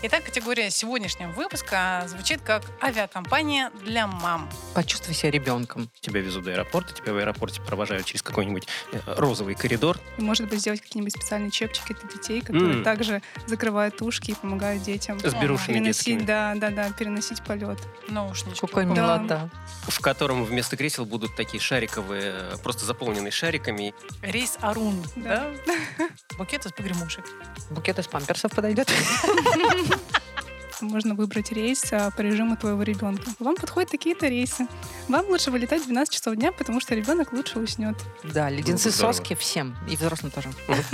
Итак, категория сегодняшнего выпуска звучит как авиакомпания для мам. Почувствуй себя ребенком. Тебя везут до аэропорта, тебя в аэропорте провожают через какой-нибудь э, розовый коридор. И, может быть, сделать какие-нибудь специальные чепчики для детей, которые М. также закрывают ушки и помогают детям С берушами переносить, детскими. да, да, да, переносить полет. Наушнички. Какой Да. милота. в котором вместо кресел будут такие шариковые, э, просто заполненные шариками. Рейс Арун. Да. Да. Букет из погремушек. Букет из памперсов подойдет. Можно выбрать рейс а, по режиму твоего ребенка. Вам подходят такие-то рейсы. Вам лучше вылетать в 12 часов дня, потому что ребенок лучше уснет. Да, леденцы Здорово. соски всем. И взрослым тоже.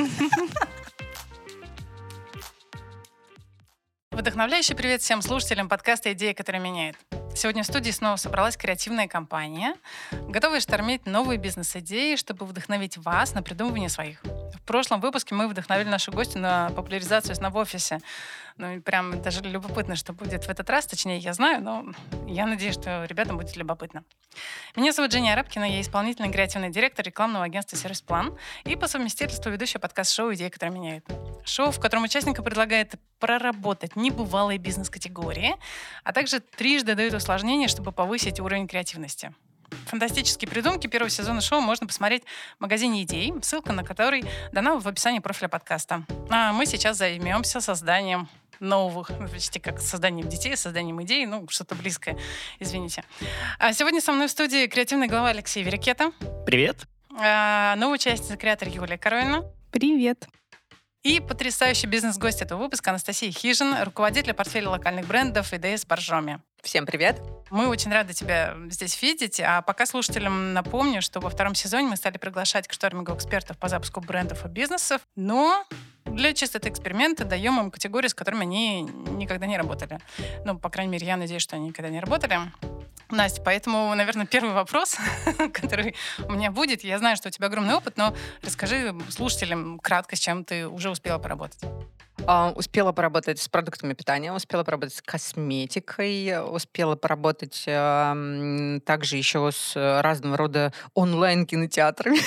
Вдохновляющий привет всем слушателям подкаста «Идея, которая меняет». Сегодня в студии снова собралась креативная компания, готовая штормить новые бизнес-идеи, чтобы вдохновить вас на придумывание своих. В прошлом выпуске мы вдохновили нашу гостью на популяризацию сна в офисе. Ну прям даже любопытно, что будет в этот раз. Точнее, я знаю, но я надеюсь, что ребятам будет любопытно. Меня зовут Женя Арабкина, я исполнительный креативный директор рекламного агентства «Сервис План» и по совместительству ведущая подкаст-шоу «Идея, которая меняет». Шоу, в котором участник предлагает проработать небывалые бизнес-категории, а также трижды дает усложнения, чтобы повысить уровень креативности. Фантастические придумки первого сезона шоу можно посмотреть в магазине идей, ссылка на который дана в описании профиля подкаста. А мы сейчас займемся созданием новых, ну, почти как созданием детей, созданием идей, ну, что-то близкое, извините. А сегодня со мной в студии креативный глава Алексей Верикета, Привет! а, новая участница креатор Юлия Коровина Привет! И потрясающий бизнес-гость этого выпуска Анастасия Хижин, руководитель портфеля локальных брендов ИДС Боржоми. Всем привет. Мы очень рады тебя здесь видеть. А пока слушателям напомню, что во втором сезоне мы стали приглашать к штормингу экспертов по запуску брендов и бизнесов, но для чистоты эксперимента даем им категории, с которыми они никогда не работали. Ну, по крайней мере, я надеюсь, что они никогда не работали. Настя, поэтому, наверное, первый вопрос, который у меня будет. Я знаю, что у тебя огромный опыт, но расскажи слушателям кратко, с чем ты уже успела поработать. А, Успела поработать с продуктами питания, успела поработать с косметикой, успела поработать а, также еще с э, разного рода онлайн-кинотеатрами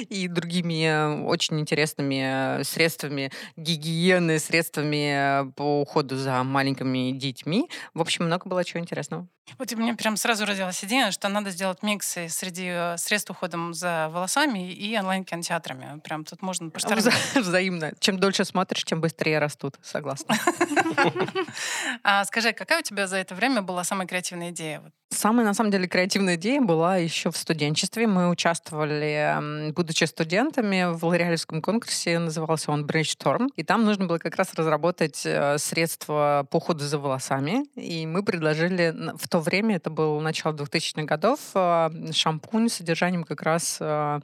и другими э, очень интересными э, средствами гигиены, средствами э, по уходу за маленькими детьми. В общем, много было чего интересного. Вот у меня прям сразу родилась идея, что надо сделать микс среди э, средств уходом за волосами и онлайн-кинотеатрами. Прям тут можно. Вза- Взаимно. Чем дольше смотришь, тем быстрее растут. Согласна. А скажи, какая у тебя за это время была самая креативная идея? Самая, на самом деле, креативная идея была еще в студенчестве. Мы участвовали, будучи студентами, в лореалевском конкурсе, назывался он Brainstorm. И там нужно было как раз разработать э, средства по уходу за волосами. И мы предложили, в то время, это было начало 2000-х годов, э, шампунь с содержанием как раз э,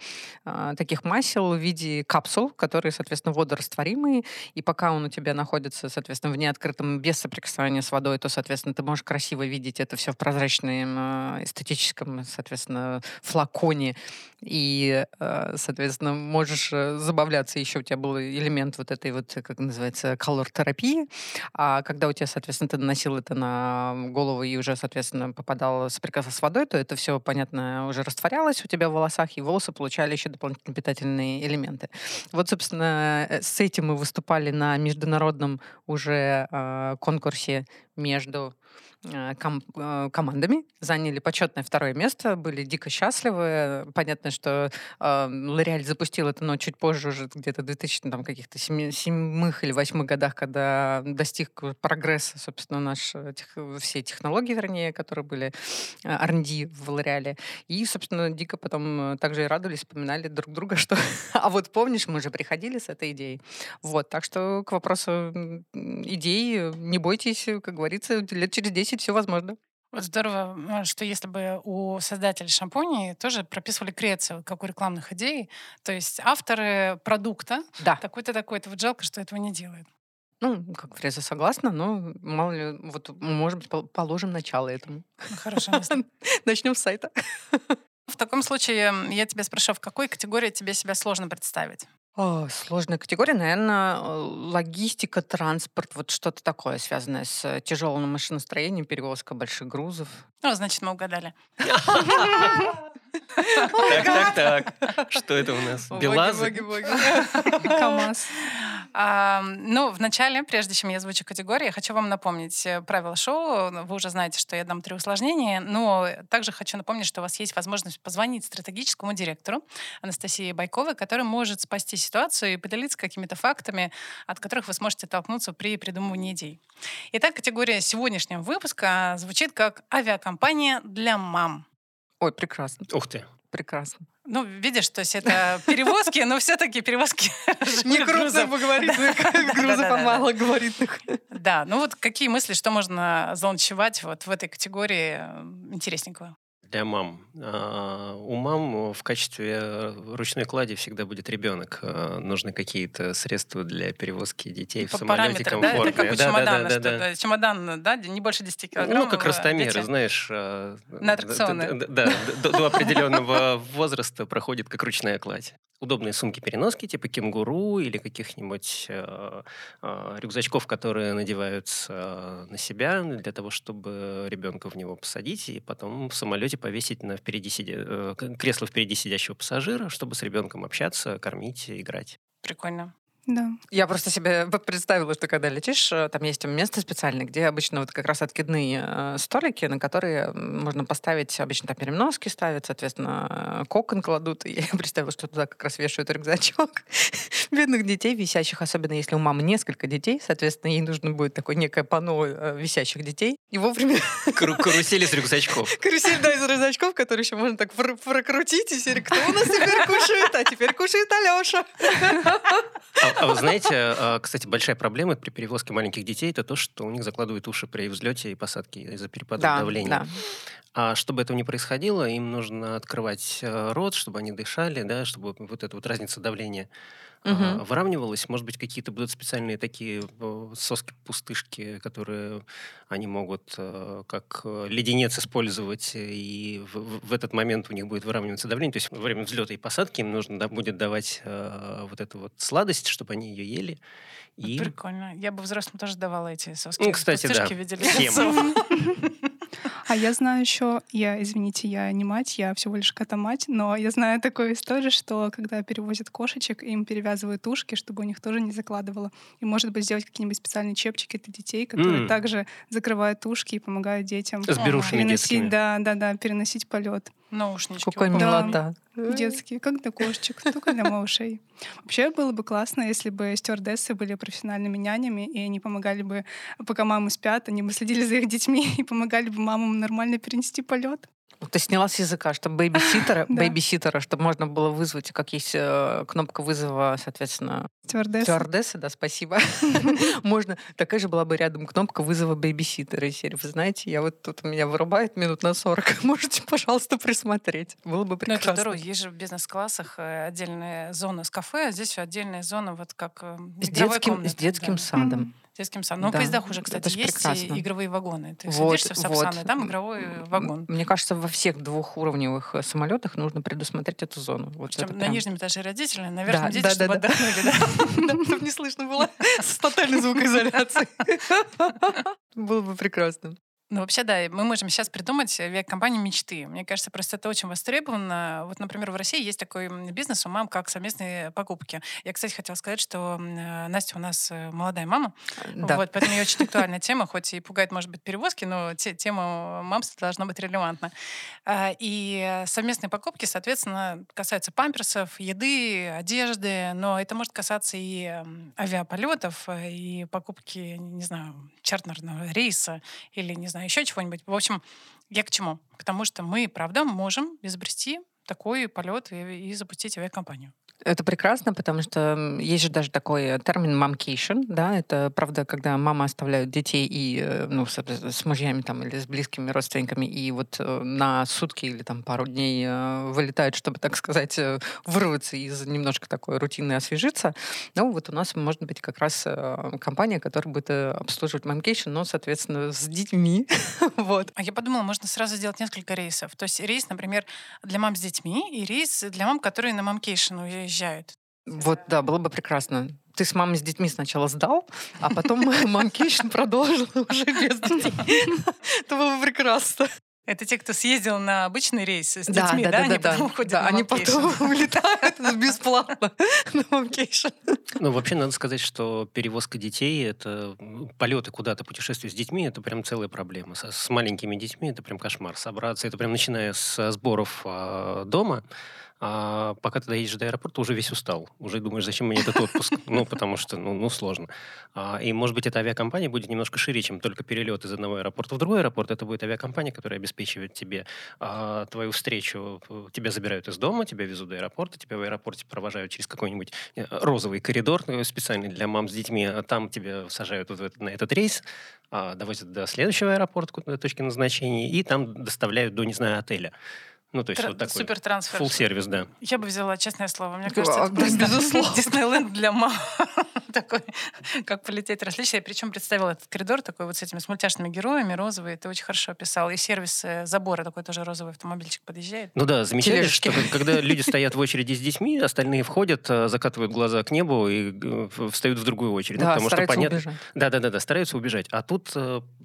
таких масел в виде капсул, которые, соответственно, водорастворимые. И пока он у тебя находится, соответственно, в неоткрытом, без соприкосновения с водой, то, соответственно, ты можешь красиво видеть это все в прозрачном э, эстетическом, соответственно, флаконе. И, э, соответственно, можешь э, забавляться. Еще у тебя был элемент вот этой вот, как называется, колор-терапии. А когда у тебя, соответственно, ты наносил это на голову и уже, соответственно, попадал соприкасаться с водой, то это все, понятно, уже растворялось у тебя в волосах, и волосы получали еще дополнительные питательные элементы. Вот, собственно, э, с этим мы выступали на международном уже э, конкурсе между ком- э, командами, заняли почетное второе место, были дико счастливы. Понятно, что э, запустил это, но чуть позже, уже где-то в 2000 там, каких-то седьмых или восьмых годах, когда достиг прогресса, собственно, наш, э, тех- все технологии, вернее, которые были э, R&D в Лореале. И, собственно, дико потом э, также и радовались, вспоминали друг друга, что «А вот помнишь, мы же приходили с этой идеей». Вот, так что к вопросу идей э, не бойтесь, э, как говорится, лет через 10 все возможно. Вот здорово, что если бы у создателей шампуней тоже прописывали креацию, как у рекламных идей, то есть авторы продукта Да. такой-то, такой-то. Вот жалко, что этого не делают. Ну, как фреза согласна, но мало ли, вот, может быть, пол- положим начало этому. Ну, мысль. Начнем с сайта. В таком случае я тебя спрошу, в какой категории тебе себя сложно представить? О, сложная категория, наверное, логистика, транспорт, вот что-то такое, связанное с тяжелым машиностроением, перевозка больших грузов. Ну, значит, мы угадали. Так, так, так. Что это у нас? Белазы? КамАЗ. Ну, вначале, прежде чем я озвучу категории, я хочу вам напомнить э, правила шоу. Вы уже знаете, что я дам три усложнения, но также хочу напомнить, что у вас есть возможность позвонить стратегическому директору Анастасии Байковой, который может спасти ситуацию и поделиться какими-то фактами, от которых вы сможете толкнуться при придумывании идей. Итак, категория сегодняшнего выпуска звучит как «Авиакомпания для мам». Ой, прекрасно. Ух ты. Прекрасно. Ну, видишь, то есть это перевозки, но все-таки перевозки Не грузов. крупногабаритных, грузов, а Да-да-да-да. малогабаритных. Да, ну вот какие мысли, что можно заланчевать вот в этой категории интересненького? Для мам. А, У мам в качестве ручной клади всегда будет ребенок. А, Нужны какие-то средства для перевозки детей в По самолете параметрам, да? Это комфортные. как у Да, да, чемодана, да, что да, да. да, чемодан, да, не больше 10 килограмм. Ну, как э, ростомеры, дети. знаешь. На аттракционы. Да, до определенного возраста проходит как ручная кладь. Удобные сумки-переноски, типа кенгуру или каких-нибудь э, э, рюкзачков, которые надеваются на себя для того, чтобы ребенка в него посадить и потом в самолете повесить на впереди сидя... э, кресло впереди сидящего пассажира, чтобы с ребенком общаться, кормить, играть. Прикольно. Да. Я просто себе представила, что когда летишь, э, там есть место специальное, где обычно вот как раз откидные э, столики, на которые можно поставить, обычно там переноски ставят, соответственно, э, кокон кладут. И я представила, что туда как раз вешают рюкзачок бедных детей, висящих, особенно если у мамы несколько детей, соответственно, ей нужно будет такое некое панно висящих детей. И вовремя Кару- Карусели с рюкзачков. карусель, да, из рюкзачков, который еще можно так пр- прокрутить, и все, кто у нас теперь кушает? А теперь кушает Алеша. А, а вы знаете, а, кстати, большая проблема при перевозке маленьких детей это то, что у них закладывают уши при взлете и посадке из-за перепада Да, давления. да. А чтобы этого не происходило, им нужно открывать э, рот, чтобы они дышали, да, чтобы вот эта вот разница давления а, Мгм. выравнивалась. Может быть, какие-то будут специальные такие э, соски-пустышки, которые они могут э, как э, леденец использовать, и в, в- в этот момент у них будет выравниваться давление. То есть во время взлета и посадки им нужно да, будет давать э, вот эту вот сладость, чтобы они ее ели. И Прикольно. Я бы взрослым тоже давала эти соски. Ну, кстати, да. Пустышки в виде Всем. леденцов. А я знаю еще, я, извините, я не мать, я всего лишь кота-мать, но я знаю такую историю, что когда перевозят кошечек, им перевязывают ушки, чтобы у них тоже не закладывало. И, может быть, сделать какие-нибудь специальные чепчики для детей, которые М. также закрывают ушки и помогают детям С берушами переносить, детскими. да, да, да, переносить полет. Наушнички. Вот. Да. милота. Детские, как для кошечек, только для малышей. Вообще было бы классно, если бы стюардессы были профессиональными нянями, и они помогали бы, пока мамы спят, они бы следили за их детьми и помогали бы мамам нормально перенести полет. Ты сняла с языка, чтобы Да. бейбиситера, чтобы можно было вызвать, как есть э, кнопка вызова, соответственно, Стюардессы. стюардессы, да, спасибо. Можно, такая же была бы рядом кнопка вызова бейбиситера из серии. Вы знаете, я вот тут меня вырубает минут на 40. Можете, пожалуйста, присмотреть. Было бы Ну, это прекрасно. здорово. Есть же в бизнес-классах э, отдельная зона с кафе, а здесь отдельная зона вот как э, С детским, комнаты, с детским да. садом. Детским садом. Ну, в Да, поездах уже, кстати, есть прекрасно. и игровые вагоны. Ты Вот, садишься в вот. Сапсаны, там игровой вагон. Мне кажется, во всех двухуровневых э, самолетах нужно предусмотреть эту зону. Вот Причем на прям- нижнем этаже родители, на верхнем Да, дети, да, чтобы да, отдохнули. Да, чтобы не слышно было с тотальной звукоизоляцией. Было бы прекрасно. Ну, вообще, да, мы можем сейчас придумать авиакомпанию мечты. Мне кажется, просто это очень востребовано. Вот, например, в России есть такой бизнес у мам, как совместные покупки. Я, кстати, хотела сказать, что э, Настя у нас э, молодая мама, Да. вот, поэтому ее очень актуальная тема, хоть и пугает, может быть, перевозки, но те- тема мамства должна быть релевантна. А, И э, совместные покупки, соответственно, касаются памперсов, еды, одежды, но это может касаться и авиаполетов, э, и покупки, не знаю, чартерного рейса или, не знаю, еще чего-нибудь. В общем, я к чему? К тому, что мы, правда, можем изобрести такой полет и, и запустить авиакомпанию. Это прекрасно, потому что есть же даже такой термин momcation, да, это правда, когда мама оставляют детей и, э, ну, с, с мужьями там или с близкими родственниками, и вот э, на сутки или там пару дней э, вылетают, чтобы, так сказать, э, вырваться из немножко такой рутины, освежиться. Ну, вот у нас может быть как раз э, компания, которая будет э, обслуживать momcation, но, соответственно, с детьми, вот. А я подумала, можно сразу сделать несколько рейсов. То есть рейс, например, для мам с детьми и рейс для мам, которые на momcation уезжают. Вот, да, было бы прекрасно. Ты с мамой с детьми сначала сдал, а потом momcation продолжил уже без детей. Это было бы прекрасно. Это те, кто съездил на обычный рейс с Да, детьми, да, да? да, Они да, потом да. уходят Да, на они потом улетают бесплатно на vacation. Ну, вообще, надо сказать, что перевозка детей, это ну, полеты куда-то, путешествия с детьми, это прям целая проблема. С, с маленькими детьми это прям кошмар. Собраться, это прям начиная с сборов а, дома, а пока ты доедешь до аэропорта, уже весь устал. Уже думаешь, зачем мне этот отпуск? Ну, потому что, ну, ну сложно. А, и, может быть, эта авиакомпания будет немножко шире, чем только перелет из одного аэропорта в другой аэропорт. Это будет авиакомпания, которая обеспечивает тебе а, твою встречу. Тебя забирают из дома, тебя везут до аэропорта, тебя в аэропорте провожают через какой-нибудь э, розовый коридор э, специальный для мам с детьми, а там тебя сажают вот этот- на этот рейс, а, довозят до следующего аэропорта, точки назначения, и там доставляют до, не знаю, отеля. Ну, то есть Тр- вот такой Супер трансфер. full сервис, да. Я бы взяла, честное слово. Мне кажется, это да, безусловно. Диснейленд для мам. Такой, как полететь различия. Я причем представила этот коридор такой вот с этими с мультяшными героями, розовый. Ты очень хорошо описал. И сервис э, забора такой тоже розовый автомобильчик подъезжает. Ну да, замечали, что когда люди стоят в очереди с детьми, остальные входят, э, закатывают глаза к небу и э, встают в другую очередь. Ну, Да, потому что стараются понятно. убежать. Да, да, да, да, стараются убежать. А тут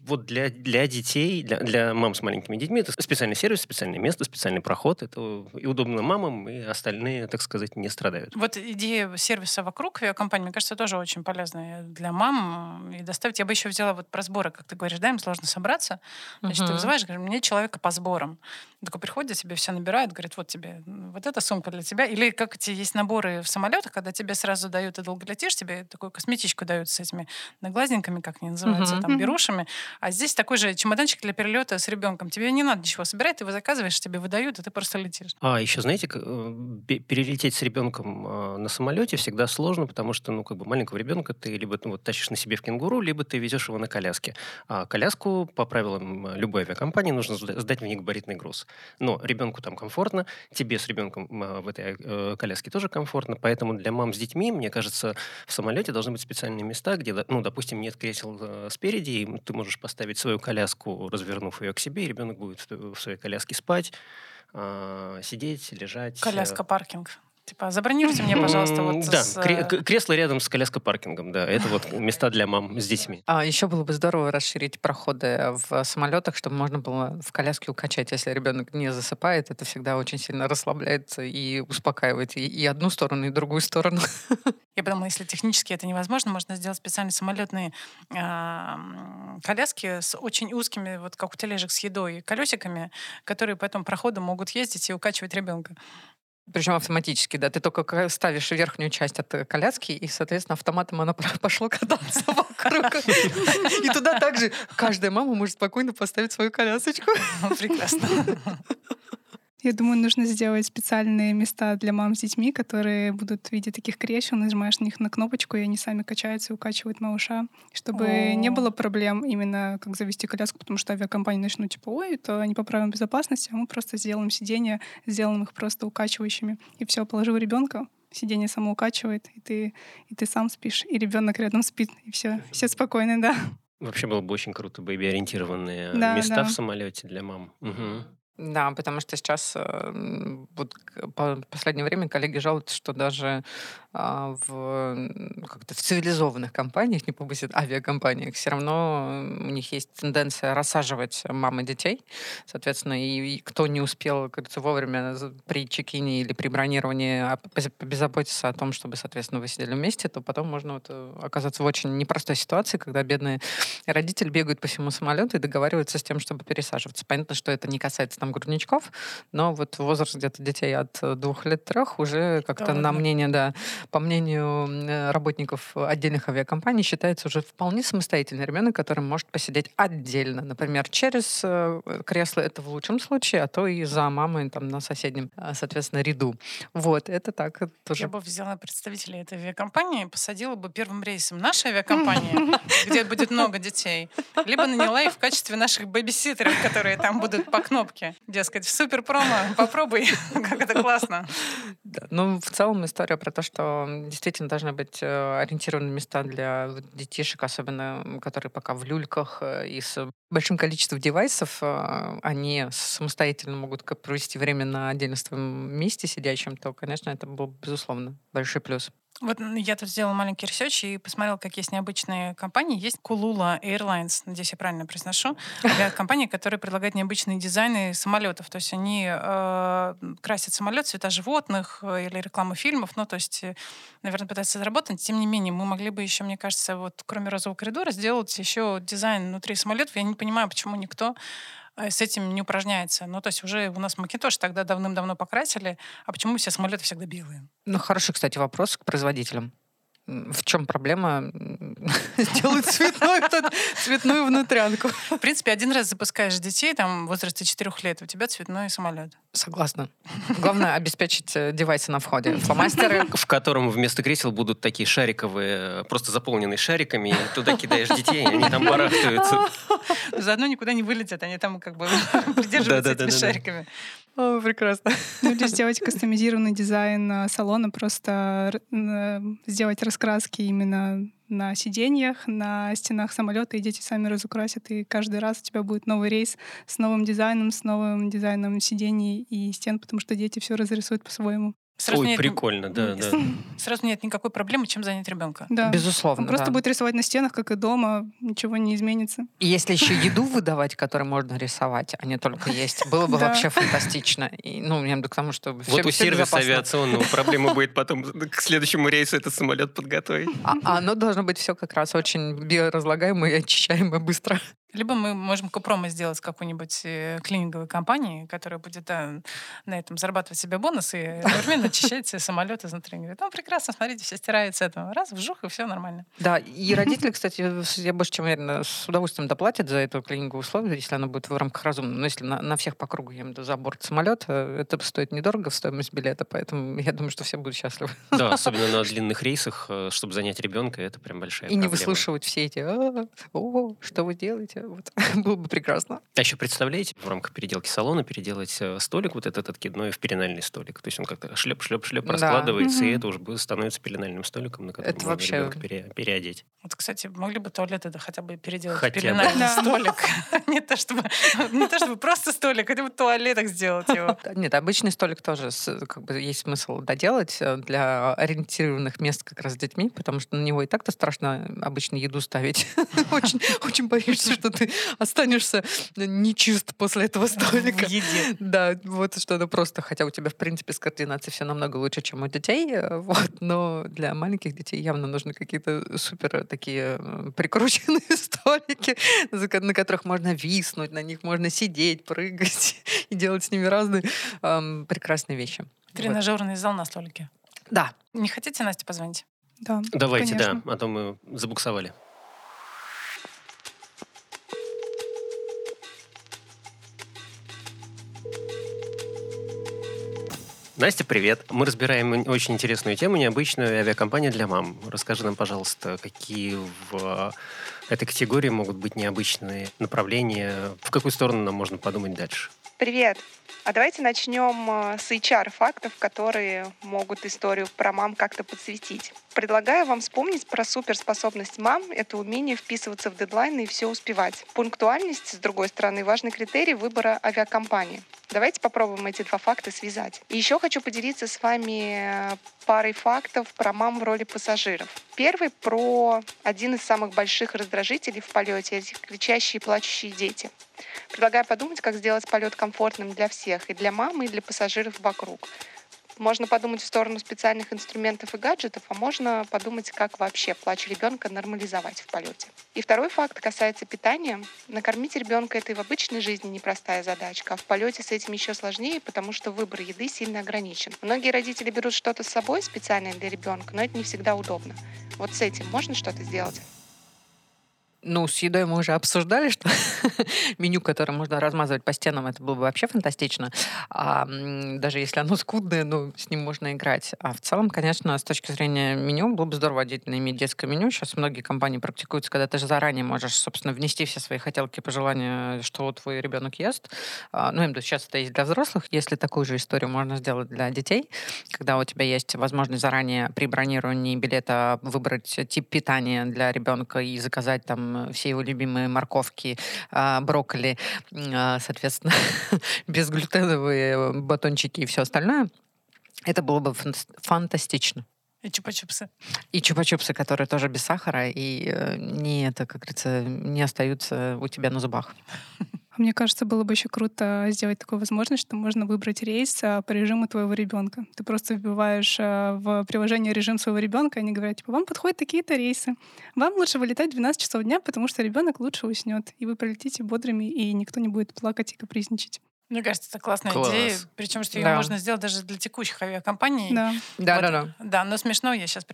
вот для, для детей, для, для мам с маленькими детьми, это специальный сервис, специальное место, специальный проход. Это и удобно мамам, и остальные, так сказать, не страдают. Вот идея сервиса вокруг авиакомпании, мне кажется, тоже очень полезная для мам и доставить. Я бы еще взяла вот про сборы, как ты говоришь, да, им сложно собраться. Значит, ты Мгм. вызываешь, говоришь, мне человека по сборам. Такой приходит, тебе все набирают, говорит, вот тебе вот эта сумка для тебя. Или как эти есть наборы в самолетах, когда тебе сразу дают, ты долго летишь, тебе такую косметичку дают с этими наглазниками, как они называются, Мгм. там, берушами. А здесь такой же чемоданчик для перелета с ребенком. Тебе не надо ничего собирать, ты его заказываешь, тебе выдают, и ты просто летишь. А еще, знаете, э, перелететь с ребенком э, на самолете всегда сложно, потому что, ну, как бы маленького ребенка ты либо ну, вот, тащишь на себе в кенгуру, либо ты везешь его на коляске. А коляску, по правилам э, любой авиакомпании, нужно сда- сдать в ней габаритный груз. Но ребенку там комфортно, тебе с ребенком э, в этой э, коляске тоже комфортно, поэтому для мам с детьми, мне кажется, в самолете должны быть специальные места, где, ну, допустим, нет кресел спереди, и ты можешь поставить свою коляску, развернув ее к себе, и ребенок будет в своей коляске спать, а, сидеть, лежать. Коляска-паркинг. Типа, забронируйте мне, пожалуйста, вот Да, с, э, кресло рядом с коляска-паркингом, да. Это вот места для мам с детьми. А еще было бы здорово расширить проходы в самолетах, чтобы можно было в коляске укачать, если ребенок не засыпает. Это всегда очень сильно расслабляет и успокаивает и, и одну сторону, и другую сторону. Я подумала, если технически это невозможно, можно сделать специальные самолетные коляски с очень узкими, вот как у тележек с едой, колесиками, которые по этому проходу могут ездить и укачивать ребенка. Причем автоматически, да. Ты только ставишь верхнюю часть от э, коляски, и, соответственно, автоматом она пошло кататься вокруг. И туда также каждая мама может спокойно поставить свою колясочку. Прекрасно. Я думаю, нужно сделать специальные места для мам с детьми, которые будут в виде таких кресел, нажимаешь на них на кнопочку, и они сами качаются и укачивают малыша, чтобы О. не было проблем именно как завести коляску, потому что авиакомпании начнут типа, ой, это не по правилам безопасности, а мы просто сделаем сиденья, сделаем их просто укачивающими. И все, положил ребенка, сиденье само укачивает, и ты, и ты сам спишь, и ребенок рядом спит, и все, все спокойны, да. Вообще было бы очень круто, бэби-ориентированные Да, места да. в самолете для мам. Мгм. Да, потому что сейчас э, вот по последнее время коллеги жалуются, что даже в м, как-то в цивилизованных компаниях, не побоюсь, авиакомпаниях, все равно у них есть тенденция рассаживать мамы детей. Соответственно, и, и кто не успел, говорится, вовремя при чекине или при бронировании а, поз- позаботиться о том, чтобы, соответственно, вы сидели вместе, то потом можно вот, э, оказаться в очень непростой ситуации, когда бедные родители бегают по всему самолету и договариваются с тем, чтобы пересаживаться. Понятно, что это не касается там грудничков, но вот возраст где-то детей от э, двух лет трех уже как-то на мнение, да, по мнению э, работников отдельных авиакомпаний считается уже вполне самостоятельный ребенок, который может посидеть отдельно. Например, через э, кресло это в лучшем случае, а то и за мамой там на соседнем, э, соответственно, ряду. Вот, это так тоже. Я бы взяла представителей этой авиакомпании, посадила бы первым рейсом нашей авиакомпании, где будет много детей, либо наняла их в качестве наших бэбиситеров, которые там будут по кнопке. Дескать, супер промо, попробуй, как это классно. Ну, в целом история про то, что действительно должны быть э, ориентированные места для детишек, особенно которые пока в люльках э, и с большим количеством девайсов, э, они самостоятельно могут провести время на отдельно своем месте сидящем, то, конечно, это был, безусловно, большой плюс. Вот я тут сделала маленький research и посмотрела, как есть необычные компании. Есть Kulula Airlines, надеюсь, я правильно произношу. Компания, которая предлагает необычные дизайны самолетов. То есть они э, красят самолет цвета животных э, или рекламу фильмов. Ну, то есть, э, наверное, пытаются заработать. Тем не менее, мы могли бы еще, мне кажется, вот кроме розового коридора сделать еще дизайн внутри самолетов. Я не понимаю, почему никто с этим не упражняется. Ну, то есть уже у нас Макинтош тогда давным-давно покрасили, а почему все самолеты всегда белые? Ну, хороший, кстати, вопрос к производителям. В чем проблема сделать цветной, цветную внутрянку? В принципе, один раз запускаешь детей, там, в возрасте 4 лет, у тебя цветной самолет. Согласна. Главное обеспечить э, девайсы на входе. Фломастеры. В котором вместо кресел будут такие шариковые, просто заполненные шариками, и туда кидаешь детей, и они там барахтаются. Заодно никуда не вылетят, они там как бы придерживаются этими шариками. О, прекрасно. Ну, или сделать кастомизированный дизайн э, салона, просто э, сделать раскраски именно на сиденьях, на стенах самолета, и дети сами разукрасят, и каждый раз у тебя будет новый рейс с новым дизайном, с новым дизайном сидений и стен, потому что дети все разрисуют по-своему. Сразу Ой, нет, прикольно, да, да. Сразу нет никакой проблемы, чем занять ребенка. Да. Безусловно. Он просто да. будет рисовать на стенах, как и дома, ничего не изменится. И если еще еду выдавать, которую можно рисовать, а не только есть, было бы вообще фантастично. И, ну, я к тому, что Вот у сервиса авиационного проблема будет потом к следующему рейсу этот самолет подготовить. А, а оно должно быть все как раз очень биоразлагаемое и очищаемое быстро. Либо мы можем копрома сделать какой-нибудь э, клининговой компании, которая будет да, на этом зарабатывать себе бонусы и одновременно очищать самолет изнутри. Говорит, ну прекрасно, смотрите, все стирается этого. Раз, вжух, и все нормально. Да, и родители, кстати, я больше чем уверена, с удовольствием доплатят за эту клининговую условие, если она будет в рамках разумного. Но если на, на всех по кругу, я имею в виду, за борт самолета, это стоит недорого в стоимость билета, поэтому я думаю, что все будут счастливы. Да, особенно на длинных рейсах, э, чтобы занять ребенка, это прям большая И не выслушивать все эти, «А, о, что вы делаете? Вот. Было бы прекрасно. А еще представляете, в рамках переделки салона переделать э, столик вот этот откидной в пеленальный столик. То есть он как-то шлеп-шлеп-шлеп да. раскладывается, угу. и это уже становится пеленальным столиком, на котором это можно вообще... ребенка пере, переодеть. Вот, кстати, могли бы туалеты да, хотя бы переделать хотя в пеленальный бы. столик. не, то, чтобы, не то чтобы просто столик, хотя бы туалеток сделать его. Нет, обычный столик тоже как бы есть смысл доделать э, для ориентированных мест как раз с детьми, потому что на него и так-то страшно обычно еду ставить. очень, очень боишься, что ты останешься нечист после этого столика. В еде. Да, вот что то просто, хотя у тебя, в принципе, с координацией все намного лучше, чем у детей, э, вот, но для маленьких детей явно нужны какие-то супер такие прикрученные столики, на которых можно виснуть, на них можно сидеть, прыгать и делать с ними разные эм, прекрасные вещи. Тренажерный вот. зал на столике. Да. Не хотите, Настя, позвонить? Да. Давайте, конечно. да, а то мы забуксовали. Настя, привет. Мы разбираем очень интересную тему, необычную авиакомпания для мам. Расскажи нам, пожалуйста, какие в этой категории могут быть необычные направления, в какую сторону нам можно подумать дальше? Привет. А давайте начнем э, с HR-фактов, которые могут историю про мам как-то подсветить. Предлагаю вам вспомнить про суперспособность мам — это умение вписываться в дедлайны и все успевать. Пунктуальность, с другой стороны, важный критерий выбора авиакомпании. Давайте попробуем эти два факта связать. И еще хочу поделиться с вами э, парой фактов про мам в роли пассажиров. Первый про один из самых больших раздражителей в полете — эти кричащие и плачущие дети. Предлагаю подумать, как сделать полет комфортным для всех, и для мамы, и для пассажиров вокруг. Можно подумать в сторону специальных инструментов и гаджетов, а можно подумать, как вообще плач ребенка нормализовать в полете. И второй факт касается питания. Накормить ребенка это и в обычной жизни непростая задачка, а в полете с этим еще сложнее, потому что выбор еды сильно ограничен. Многие родители берут что-то с собой специальное для ребенка, но это не всегда удобно. Вот с этим можно что-то сделать? Ну, с едой мы уже обсуждали, что меню, которое можно размазывать по стенам, это было бы вообще фантастично. А, даже если оно скудное, ну, с ним можно играть. А в целом, конечно, с точки зрения меню, было бы здорово отдельно иметь детское меню. Сейчас многие компании практикуются, когда ты же заранее можешь, собственно, внести все свои хотелки, пожелания, что твой ребенок ест. А, ну, виду, сейчас это есть для взрослых. Если такую же историю можно сделать для детей, когда у тебя есть возможность заранее при бронировании билета выбрать тип питания для ребенка и заказать там все его любимые морковки, а, брокколи, а, соответственно, безглютеновые батончики и все остальное, это было бы фантастично. И чупа-чупсы. И чупа-чупсы, которые тоже без сахара, и э, не это, как говорится, не остаются у тебя на зубах. Мне кажется, было бы еще круто сделать такую возможность, что можно выбрать рейс а, по режиму твоего ребенка. Ты просто вбиваешь а, в приложение режим своего ребенка, и они говорят, типа, вам подходят такие-то рейсы. Вам лучше вылетать в 12 часов дня, потому что ребенок лучше уснет, и вы пролетите бодрыми, и никто не будет плакать и капризничать. Мне кажется, это классная Класс. идея. Причем, что ее Да. можно сделать даже для текущих авиакомпаний. Да. Да, Вот, да, да. Да, но смешно, я сейчас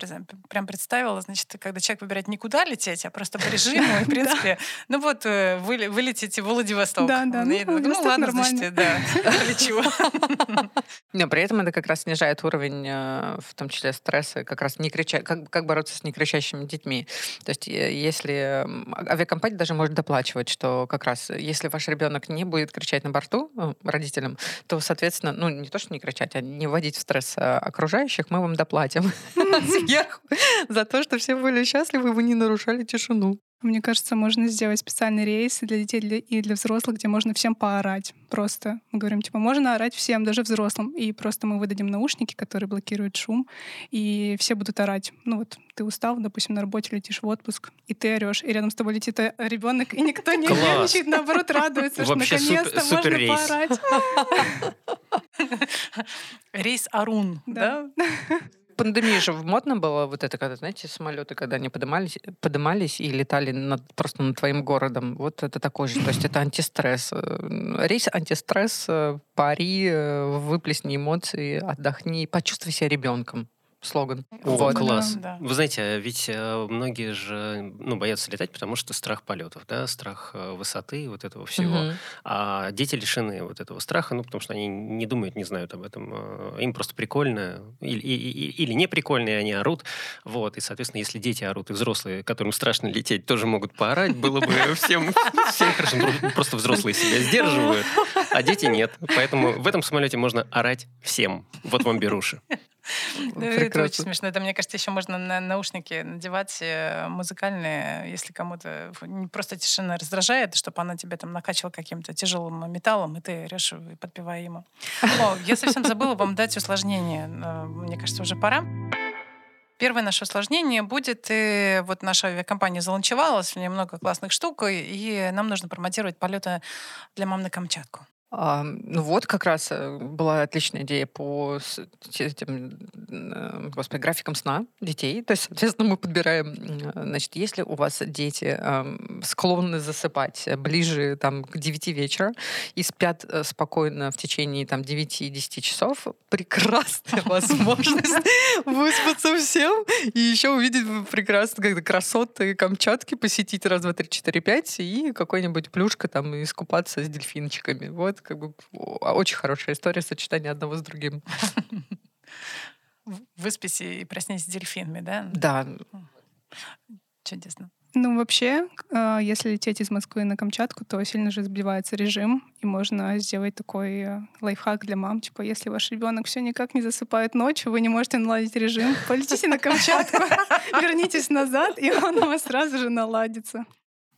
прям представила, значит, когда человек выбирает не куда лететь, а просто по режиму, и, в принципе, ну вот, э, вы вылетите в Владивосток. Да, да, ну, такая, Владивосток ладно, нормально. значит, да, полечу. Но при этом это как раз снижает уровень, э, в том числе стресса, как раз не крича... как, как бороться с некричащими детьми. То есть э, если м, авиакомпания даже может доплачивать, что как раз если ваш ребенок не будет кричать на борту ну, родителям, то, соответственно, ну не то, что не кричать, а не вводить в стресс э, окружающих, мы вам доплатим сверху за то, что все были счастливы, вы не нарушали тишину. Мне кажется, можно сделать специальный рейс для детей и для взрослых, где можно всем поорать. Просто мы говорим, типа, можно орать всем, даже взрослым. И просто мы выдадим наушники, которые блокируют шум, и все будут орать. Ну вот, ты устал, допустим, на работе летишь в отпуск, и ты орешь, и рядом с тобой летит ребенок, и никто не нервничает, наоборот, радуется, что наконец-то можно поорать. Рейс Арун, да? Да. Пандемия же модно было вот это, когда, знаете, самолеты, когда они поднимались, поднимались и летали над, просто над твоим городом. Вот это такой же. То есть это антистресс. Э, Рейс антистресс, э, пари, э, выплесни эмоции, отдохни, почувствуй себя ребенком. Слоган. О, Вот. класс. Да. Вы знаете, а ведь э, многие же ну, боятся летать, потому что страх полетов, да, страх э, высоты, вот этого всего. Мгм. А дети лишены вот этого страха, ну, потому что они не думают, не знают об этом. Э, Им просто прикольно или, и- и- или не прикольно, и они орут. Вот, и, соответственно, если дети орут, и взрослые, которым страшно лететь, тоже могут поорать, было бы всем, всем хорошо. Просто взрослые себя сдерживают, а дети нет. Поэтому в этом самолете можно орать всем. Вот вам беруши. Ну, Это очень смешно. Это, мне кажется, еще можно на наушники надевать э, музыкальные, если кому-то не просто тишина раздражает, чтобы она тебе там накачивала каким-то тяжелым металлом, и ты орешь и подпевая ему. О, я совсем забыла вам дать усложнение. Э, Мне кажется, уже пора. Первое наше усложнение будет, и вот наша авиакомпания заланчевалась, в ней много классных штук, и нам нужно промотировать полеты для мам на Камчатку. А, ну вот как раз э, была отличная идея по этим, э, господи, графикам сна детей. То есть, соответственно, мы подбираем, э, значит, если у вас дети эм, склонны засыпать ближе там, к 9 вечера и спят спокойно в течение там, 9-10 часов, прекрасная возможность выспаться всем и еще увидеть прекрасно как красоты Камчатки, посетить раз, два, три, четыре, пять и какой-нибудь плюшка там и искупаться с дельфинчиками. Вот как бы очень хорошая история сочетания одного с другим. Выспись и проснись с дельфинами, да? Да, Чудесно. Ну, вообще, э, если лететь из Москвы на Камчатку, то сильно же сбивается режим, и можно сделать такой э, лайфхак для мам. Типа, если ваш ребенок все никак не засыпает ночью, вы не можете наладить режим, полетите на Камчатку, вернитесь назад, и он у вас сразу же наладится.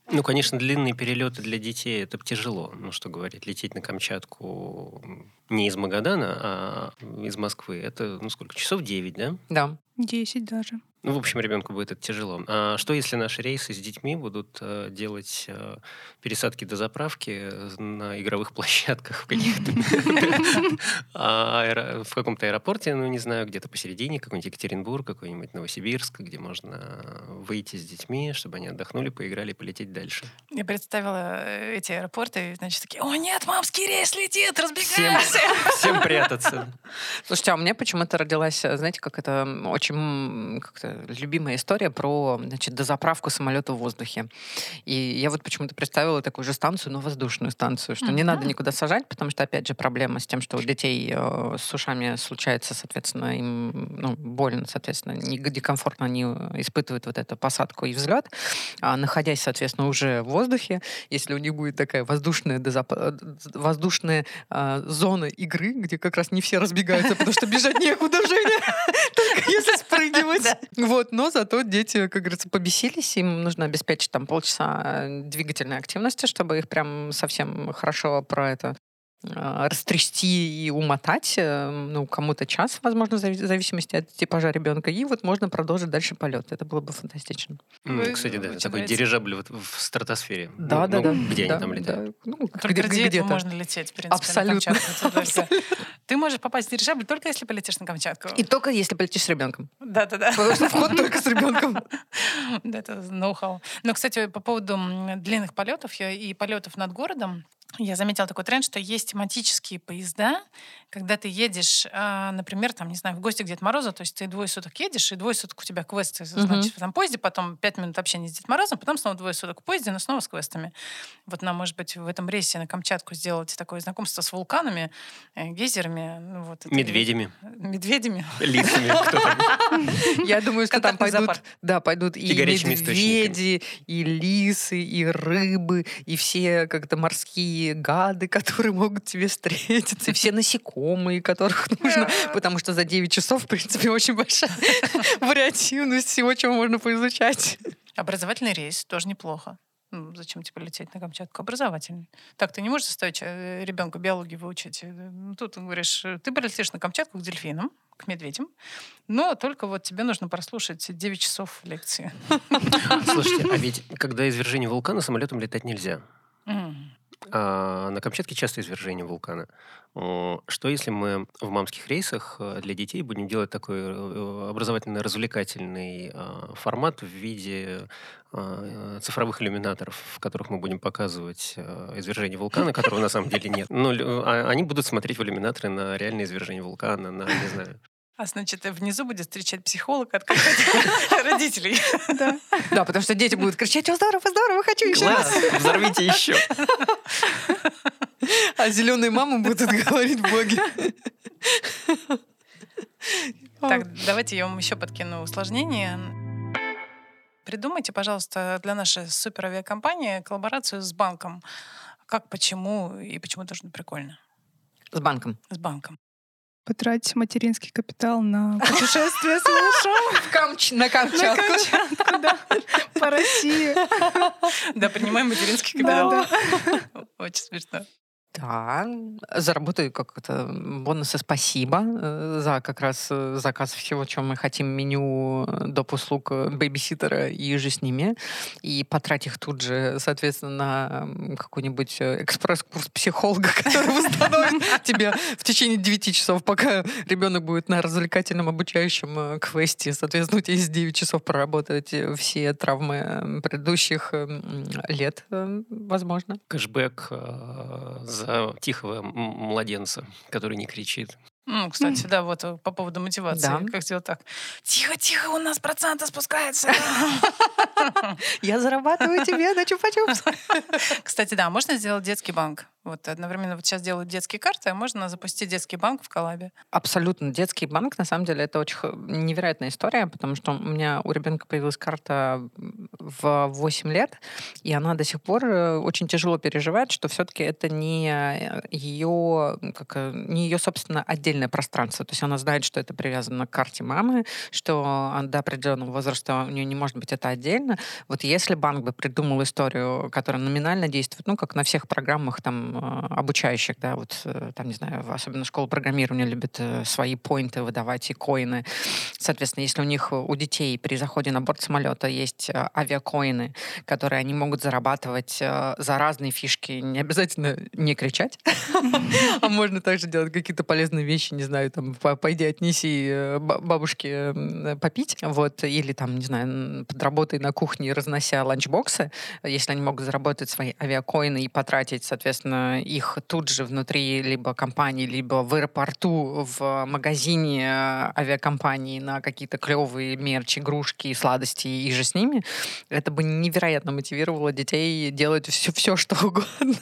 Ну, конечно, длинные перелеты для детей это тяжело. Ну, что говорить, лететь на Камчатку не из Магадана, а из Москвы. Это, ну, сколько, часов 9, да? да. Десять даже. Ну, в общем, ребенку будет это тяжело. А что, если наши рейсы с детьми будут э, делать э, пересадки до заправки э, на игровых площадках в каких-то... а, В каком-то аэропорте, ну, не знаю, где-то посередине, какой-нибудь Екатеринбург, какой-нибудь Новосибирск, где можно выйти с детьми, чтобы они отдохнули, поиграли и полететь дальше. Я представила э, эти аэропорты, и, значит, такие, о нет, мамский рейс летит, Всем, разбегаемся. всем прятаться. Слушайте, а у меня почему-то родилась, э, знаете, как это очень как-то любимая история про, значит, дозаправку самолета в воздухе. И я вот почему-то представила такую же станцию, но воздушную станцию, что не надо никуда сажать, потому что, опять же, проблема с тем, что у детей э, с ушами случается, соответственно, им ну, больно, соответственно, не- декомфортно они э, испытывают вот эту посадку и взлет. А находясь, соответственно, уже в воздухе, если у них будет такая воздушная, дозап... э, воздушная а, зона игры, где как раз не все разбегаются, потому что бежать некуда, Женя, если спрыгивать. Вот, но зато дети, как говорится, побесились, им нужно обеспечить там полчаса э, двигательной активности, чтобы их прям совсем хорошо про это растрясти и умотать, э, ну, кому-то час, возможно, в зависимости от типажа ребенка, и вот можно продолжить дальше полет. Это было бы фантастично. Mm, кстати, да, такой нравится. дирижабль вот в стратосфере. Да, ну, да, ну, да. Где да, они там летают? Да. Ну, а только где, где можно лететь, в принципе, Абсолютно. На Ты можешь попасть в дирижабль только если полетишь на Камчатку. И только если полетишь с ребенком. Да-да-да. Потому что вход только с ребенком. Да, это ноу-хау. Но, кстати, по поводу длинных полетов и полетов над городом, я заметила такой тренд, что есть тематические поезда, когда ты едешь, а, например, там, не знаю, в гости где-то Мороза, то есть ты двое суток едешь, и двое суток у тебя квесты, значит, в этом поезде, потом пять минут общения с Дед Морозом, потом снова двое суток в поезде, но снова с квестами. Вот нам, может быть, в этом рейсе на Камчатку сделать такое знакомство с вулканами, э, гейзерами. Ну, вот, медведями. Медведями. Лисами. Я думаю, что там пойдут, да, пойдут и медведи, и лисы, и рыбы, и все как-то морские такие гады, которые могут тебе встретиться, и все насекомые, которых нужно, потому что за 9 часов, в принципе, очень большая вариативность всего, чего можно поизучать. Образовательный рейс тоже неплохо. Ну, зачем тебе лететь на Камчатку? Образовательный. Так, ты не можешь заставить э, ребенка биологию выучить. Э, ну, тут ты говоришь, э, ты полетишь на Камчатку к дельфинам, к медведям, но только вот тебе нужно прослушать 9 часов лекции. Слушайте, а ведь когда извержение вулкана, самолетом летать нельзя. А на Камчатке часто извержение вулкана. Что если мы в мамских рейсах э, для детей будем делать такой э, образовательно-развлекательный а, формат в виде а, цифровых иллюминаторов, в которых мы будем показывать э, извержение вулкана, которого на самом деле нет. Но а, они будут смотреть в иллюминаторы на реальное извержение вулкана, на, не знаю, а значит, внизу будет встречать психолог от родителей. Да. Да, потому что дети будут кричать, о, здорово, здорово, хочу еще раз. Взорвите еще. А зеленые мамы будут говорить боги. Так, давайте я вам еще подкину усложнение. Придумайте, пожалуйста, для нашей супер авиакомпании коллаборацию с банком. Как, почему и почему должно быть прикольно? С банком. С банком потратить материнский капитал на путешествие с малышом. На Камчатку. да. По России. Да, принимаем материнский капитал. Очень смешно. Да, заработаю как-то бонусы спасибо э, за как раз э, заказ всего, чем мы хотим, меню, э, доп. услуг бэбиситера и же с ними. И потратить их тут же, соответственно, на какой-нибудь экспресс-курс психолога, который установит тебе в течение 9 часов, пока ребенок будет на развлекательном обучающем квесте. Соответственно, у тебя есть 9 часов проработать все травмы предыдущих лет, возможно. Кэшбэк за тихого младенца, который не кричит. Ну, кстати, да, вот э, по поводу мотивации. Да. Как сделать так? Тихо, тихо, у нас проценты спускаются. Я зарабатываю тебе на чупа-чупс. Кстати, да, можно сделать детский банк. Вот одновременно вот сейчас делают детские карты, а можно запустить детский банк в коллабе. Абсолютно. Детский банк, на самом деле, это очень невероятная история, потому что у меня у ребенка появилась карта в 8 лет, и она до сих пор э, очень тяжело переживает, что все-таки это не ее, как, э, не ее, собственно, отдельное пространство. То есть она знает, что это привязано к карте мамы, что до определенного возраста у нее не может быть это отдельно. Вот если банк бы придумал историю, которая номинально действует, ну, как на всех программах там Э, обучающих, да, вот э, там, не знаю, особенно школа программирования любит э, свои поинты выдавать и коины. Соответственно, если у них, у детей при заходе на борт самолета есть авиакоины, которые они могут зарабатывать за разные фишки, не обязательно не кричать, а можно также делать какие-то полезные вещи, не знаю, там, пойди отнеси бабушке попить, вот, или там, не знаю, подработай на кухне, разнося ланчбоксы, если они могут заработать свои авиакоины и потратить, соответственно, их тут же внутри либо компании, либо в аэропорту, в магазине э, авиакомпании на какие-то клевые мерч, игрушки, сладости и же с ними, это бы невероятно мотивировало детей делать все, все что угодно.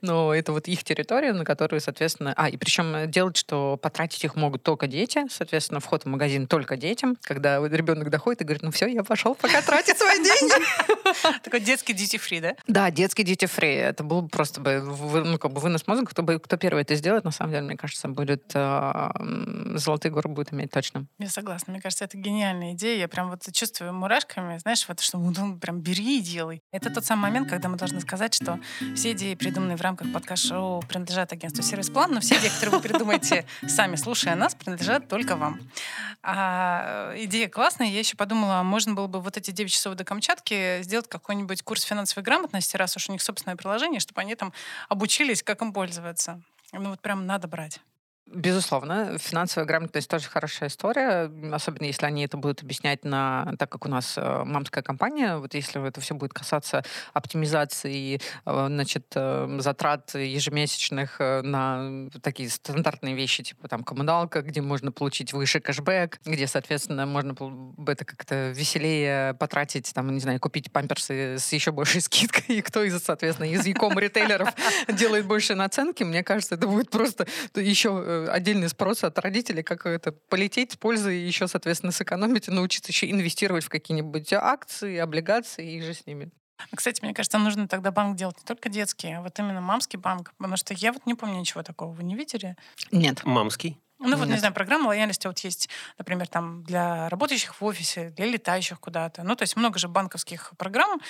Но это вот их территория, на которую, соответственно... А, и причем делать, что потратить их могут только дети, соответственно, вход в магазин только детям. Когда ребенок доходит и говорит, ну все, я пошел пока тратить свои деньги. Такой детский duty free, да? Да, детский duty free. Это было просто бы ну, как бы вынос мозга, кто, бы, кто первый это сделает, на самом деле, мне кажется, будет э, золотые горы будет иметь точно. Я согласна. Мне кажется, это гениальная идея. Я прям вот чувствую мурашками, знаешь, вот что ну, прям бери и делай. Это тот самый момент, когда мы должны сказать, что все идеи, придуманные в рамках подкаст-шоу, принадлежат агентству «Сервис План», но все идеи, которые вы придумаете сами, слушая нас, принадлежат только вам. А, идея классная. Я еще подумала, можно было бы вот эти 9 часов до Камчатки сделать какой-нибудь курс финансовой грамотности, раз уж у них собственное приложение, чтобы они там обучились, как им пользоваться. Ну вот прям надо брать. Безусловно, финансовая грамотность тоже хорошая история, особенно если они это будут объяснять на, так как у нас э, мамская компания, вот если это все будет касаться оптимизации, э, значит, э, затрат ежемесячных на такие стандартные вещи, типа там коммуналка, где можно получить выше кэшбэк, где, соответственно, можно это как-то веселее потратить, там, не знаю, купить памперсы с еще большей скидкой, и кто из, соответственно, языком ритейлеров делает больше наценки, мне кажется, это будет просто еще отдельный спрос от родителей, как это полететь с пользой, и еще, соответственно, сэкономить и научиться еще инвестировать в какие-нибудь акции, облигации и же с ними. Кстати, мне кажется, нужно тогда банк делать не только детский, а вот именно мамский банк. Потому что я вот не помню ничего такого. Вы не видели? Нет. Мамский? Ну вот, не знаю, программа лояльности вот есть, например, там для работающих в офисе, для летающих куда-то. Ну, то есть много же банковских программ,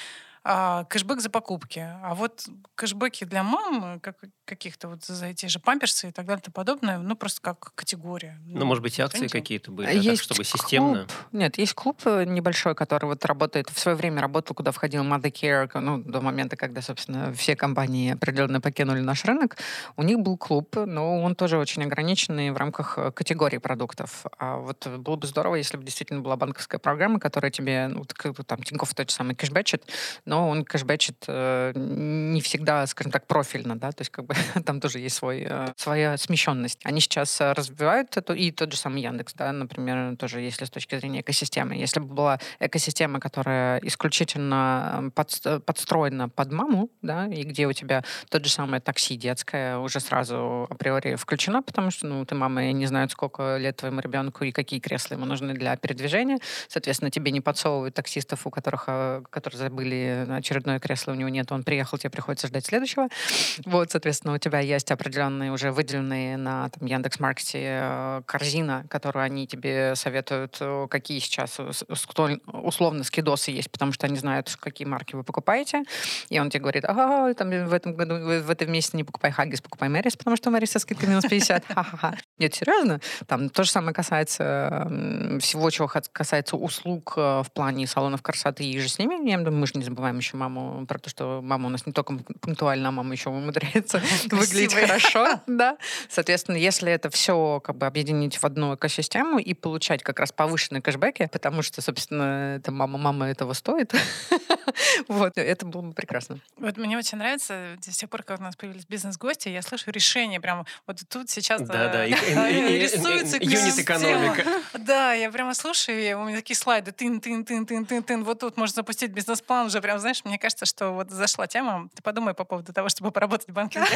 а, кэшбэк за покупки. А вот кэшбэки для мам, как, каких-то вот за эти же памперсы и так далее и тому подобное, ну, просто как категория. Ну, ну может быть, акции какие-то были, а есть так, чтобы системно? Клуб. Нет, есть клуб э, небольшой, который вот работает, в свое время работал, куда входил Mothercare, ну, до момента, когда, собственно, все компании определенно покинули наш рынок. У них был клуб, но он тоже очень ограниченный в рамках э, категории продуктов. А вот было бы здорово, если бы действительно была банковская программа, которая тебе, ну, там, Тинькофф тот же самый кэшбэчит, но он кэшбэчит э, не всегда, скажем так, профильно, да, то есть как бы там тоже есть свой, э, своя смещенность. Они сейчас э, развивают эту, и тот же самый Яндекс, да, например, тоже если с точки зрения экосистемы. Если бы была экосистема, которая исключительно под, подстроена под маму, да, и где у тебя тот же самое такси детское уже сразу априори включено, потому что, ну, ты мама и не знают, сколько лет твоему ребенку и какие кресла ему нужны для передвижения. Соответственно, тебе не подсовывают таксистов, у которых, которые забыли очередное кресло у него нет, он приехал, тебе приходится ждать следующего. Вот, соответственно, у тебя есть определенные уже выделенные на там, Яндекс.Маркете э, корзина, которую они тебе советуют, э, какие сейчас условно скидосы есть, потому что они знают, какие марки вы покупаете. И он тебе говорит, ага, там в этом году, в этом месяце не покупай Хаггис, покупай Мэрис, потому что Мэрис со скидкой минус 50. Ха-ха-ха. Нет, серьезно? Там то же самое касается всего, чего касается услуг э, в плане салонов красоты и же с ними. Я думаю, мы же не забываем еще маму про то, что мама у нас не только пунктуальна, а мама еще умудряется выглядеть хорошо. Да. Соответственно, если это все как бы объединить в одну экосистему и получать как раз повышенные кэшбэки, потому что, собственно, это мама, мама этого стоит, вот, это было бы прекрасно. Вот мне очень нравится, с тех пор, как у нас появились бизнес-гости, я слышу решение прямо вот тут сейчас да, да, рисуется юнит-экономика. Да, я прямо слушаю, у меня такие слайды, тын, тын, тын, тын, тын, тын, вот тут можно запустить бизнес-план уже прям, знаешь, мне кажется, что вот зашла тема. Ты подумай по поводу того, чтобы поработать в банкинге.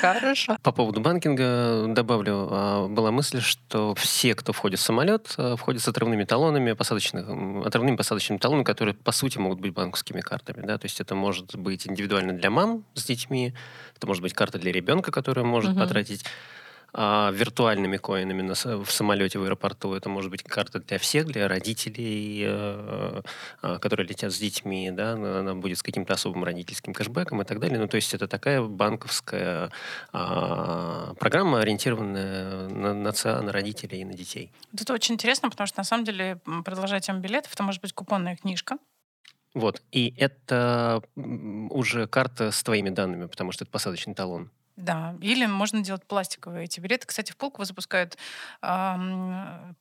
Хорошо. По поводу банкинга добавлю, а, была мысль, что все, кто входит в самолет, а, входят с отрывными талонами, посадочных, отрывными посадочными талонами, которые, по сути, могут быть банковскими картами. Да? То есть это может быть индивидуально для мам с детьми, это может быть карта для ребенка, которая может угу. потратить а, виртуальными коинами на, в самолете в аэропорту. Это может быть карта для всех, для родителей, э, э, которые летят с детьми. Да? Она будет с каким-то особым родительским кэшбэком и так далее. Ну, то есть это такая банковская э, программа, ориентированная на, на, на родителей и на детей. Это очень интересно, потому что на самом деле продолжать тему билетов, это может быть купонная книжка, вот. И это уже карта с твоими данными, потому что это посадочный талон. Да, или можно делать пластиковые эти билеты. Кстати, в Пулково запускают эм,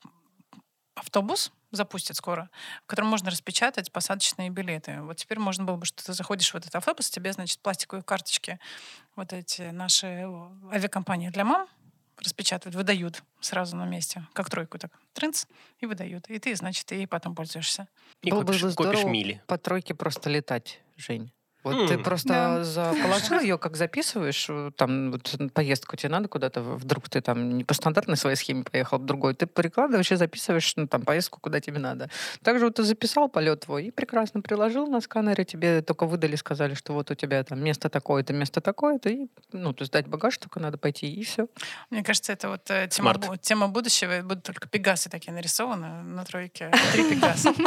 автобус, запустят скоро, в котором можно распечатать посадочные билеты. Вот теперь можно было бы, что ты заходишь в этот автобус, тебе, значит, пластиковые карточки, вот эти наши авиакомпании для мам распечатывают, выдают сразу на месте, как тройку так, трынц, и выдают. И ты, значит, и потом пользуешься. И Было купишь, бы здорово купишь мили. по тройке просто летать, Жень. Вот ты М. просто Да. за- положил ее, как записываешь, э, там вот поездку тебе надо куда-то, вдруг ты там не по стандартной своей схеме поехал, в другой, ты прикладываешь и записываешь, ну, там, поездку, куда тебе надо. Также вот ты записал полет твой и прекрасно приложил на сканере, тебе только выдали, сказали, что вот у тебя там место такое-то, место такое-то, и, ну, то сдать багаж только надо пойти, и все. Мне кажется, это вот э, тема, бу- тема будущего. Будут только пегасы такие нарисованы на тройке. Три пегаса.